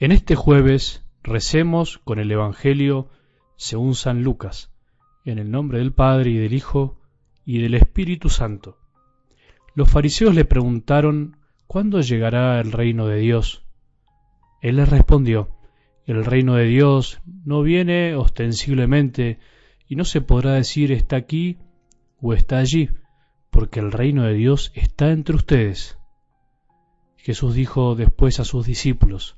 En este jueves recemos con el Evangelio según San Lucas, en el nombre del Padre y del Hijo y del Espíritu Santo. Los fariseos le preguntaron ¿Cuándo llegará el reino de Dios? Él les respondió, el reino de Dios no viene ostensiblemente y no se podrá decir está aquí o está allí, porque el reino de Dios está entre ustedes. Jesús dijo después a sus discípulos,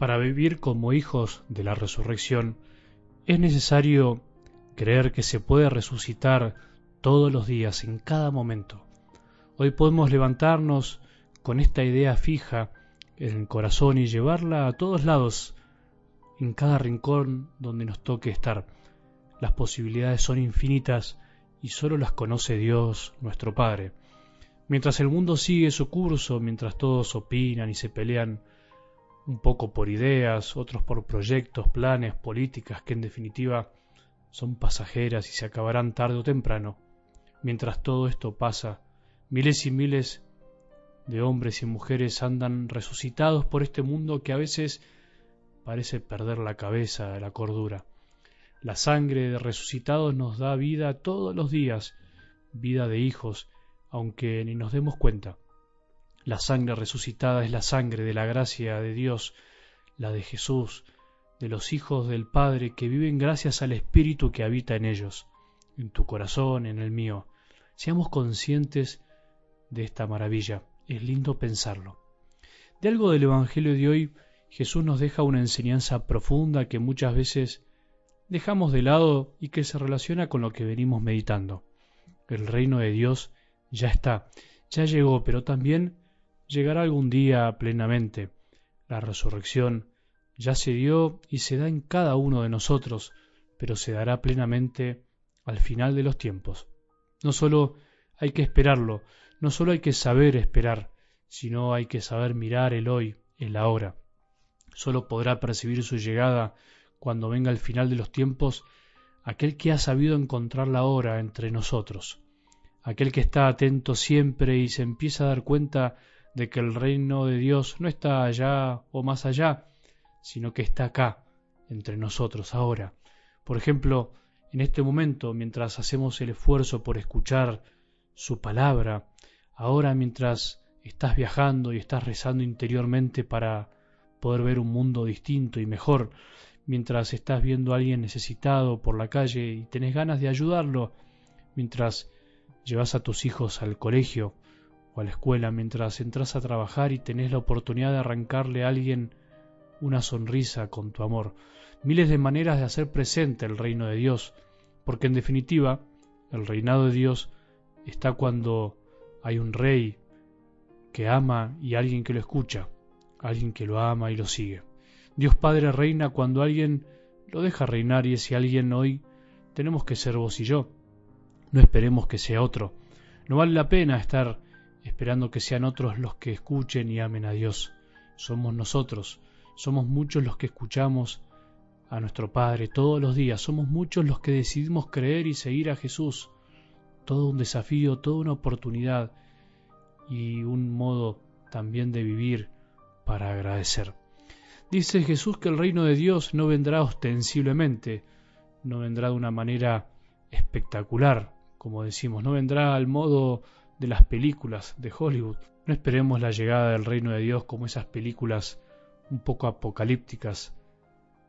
Para vivir como hijos de la resurrección es necesario creer que se puede resucitar todos los días, en cada momento. Hoy podemos levantarnos con esta idea fija en el corazón y llevarla a todos lados, en cada rincón donde nos toque estar. Las posibilidades son infinitas y solo las conoce Dios, nuestro Padre. Mientras el mundo sigue su curso, mientras todos opinan y se pelean, un poco por ideas, otros por proyectos, planes, políticas que en definitiva son pasajeras y se acabarán tarde o temprano. Mientras todo esto pasa, miles y miles de hombres y mujeres andan resucitados por este mundo que a veces parece perder la cabeza, la cordura. La sangre de resucitados nos da vida todos los días, vida de hijos, aunque ni nos demos cuenta. La sangre resucitada es la sangre de la gracia de Dios, la de Jesús, de los hijos del Padre que viven gracias al Espíritu que habita en ellos, en tu corazón, en el mío. Seamos conscientes de esta maravilla. Es lindo pensarlo. De algo del Evangelio de hoy, Jesús nos deja una enseñanza profunda que muchas veces dejamos de lado y que se relaciona con lo que venimos meditando. El reino de Dios ya está, ya llegó, pero también llegará algún día plenamente. La resurrección ya se dio y se da en cada uno de nosotros, pero se dará plenamente al final de los tiempos. No solo hay que esperarlo, no solo hay que saber esperar, sino hay que saber mirar el hoy, el ahora. Solo podrá percibir su llegada cuando venga el final de los tiempos aquel que ha sabido encontrar la hora entre nosotros, aquel que está atento siempre y se empieza a dar cuenta de que el reino de Dios no está allá o más allá, sino que está acá, entre nosotros, ahora. Por ejemplo, en este momento, mientras hacemos el esfuerzo por escuchar su palabra, ahora mientras estás viajando y estás rezando interiormente para poder ver un mundo distinto y mejor, mientras estás viendo a alguien necesitado por la calle y tenés ganas de ayudarlo, mientras llevas a tus hijos al colegio, o a la escuela mientras entras a trabajar y tenés la oportunidad de arrancarle a alguien una sonrisa con tu amor. Miles de maneras de hacer presente el reino de Dios, porque en definitiva el reinado de Dios está cuando hay un rey que ama y alguien que lo escucha, alguien que lo ama y lo sigue. Dios Padre reina cuando alguien lo deja reinar y ese alguien hoy tenemos que ser vos y yo. No esperemos que sea otro. No vale la pena estar esperando que sean otros los que escuchen y amen a Dios. Somos nosotros, somos muchos los que escuchamos a nuestro Padre todos los días, somos muchos los que decidimos creer y seguir a Jesús. Todo un desafío, toda una oportunidad y un modo también de vivir para agradecer. Dice Jesús que el reino de Dios no vendrá ostensiblemente, no vendrá de una manera espectacular, como decimos, no vendrá al modo de las películas de Hollywood. No esperemos la llegada del reino de Dios como esas películas un poco apocalípticas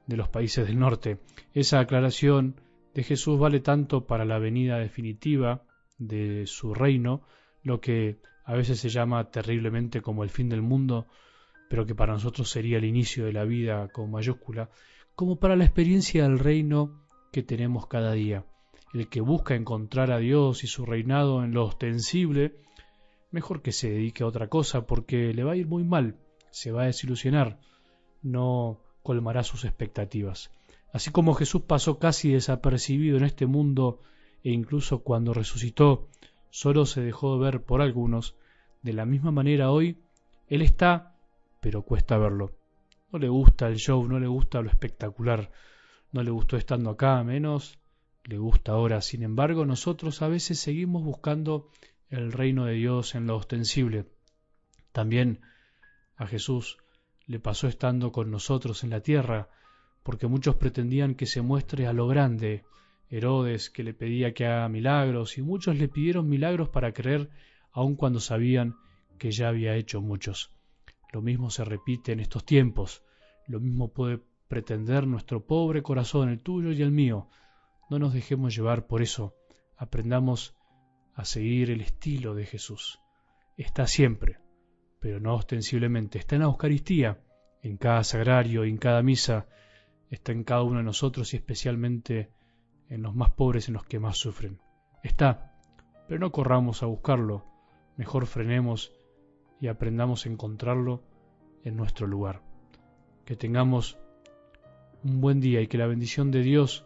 de los países del norte. Esa aclaración de Jesús vale tanto para la venida definitiva de su reino, lo que a veces se llama terriblemente como el fin del mundo, pero que para nosotros sería el inicio de la vida con mayúscula, como para la experiencia del reino que tenemos cada día. El que busca encontrar a Dios y su reinado en lo ostensible, mejor que se dedique a otra cosa porque le va a ir muy mal, se va a desilusionar, no colmará sus expectativas. Así como Jesús pasó casi desapercibido en este mundo e incluso cuando resucitó solo se dejó ver por algunos, de la misma manera hoy Él está, pero cuesta verlo. No le gusta el show, no le gusta lo espectacular, no le gustó estando acá, menos le gusta ahora. Sin embargo, nosotros a veces seguimos buscando el reino de Dios en lo ostensible. También a Jesús le pasó estando con nosotros en la tierra, porque muchos pretendían que se muestre a lo grande, Herodes que le pedía que haga milagros, y muchos le pidieron milagros para creer, aun cuando sabían que ya había hecho muchos. Lo mismo se repite en estos tiempos, lo mismo puede pretender nuestro pobre corazón, el tuyo y el mío. No nos dejemos llevar por eso, aprendamos a seguir el estilo de Jesús. Está siempre, pero no ostensiblemente, está en la Eucaristía, en cada sagrario, en cada misa, está en cada uno de nosotros y especialmente en los más pobres, en los que más sufren. Está, pero no corramos a buscarlo, mejor frenemos y aprendamos a encontrarlo en nuestro lugar. Que tengamos un buen día y que la bendición de Dios,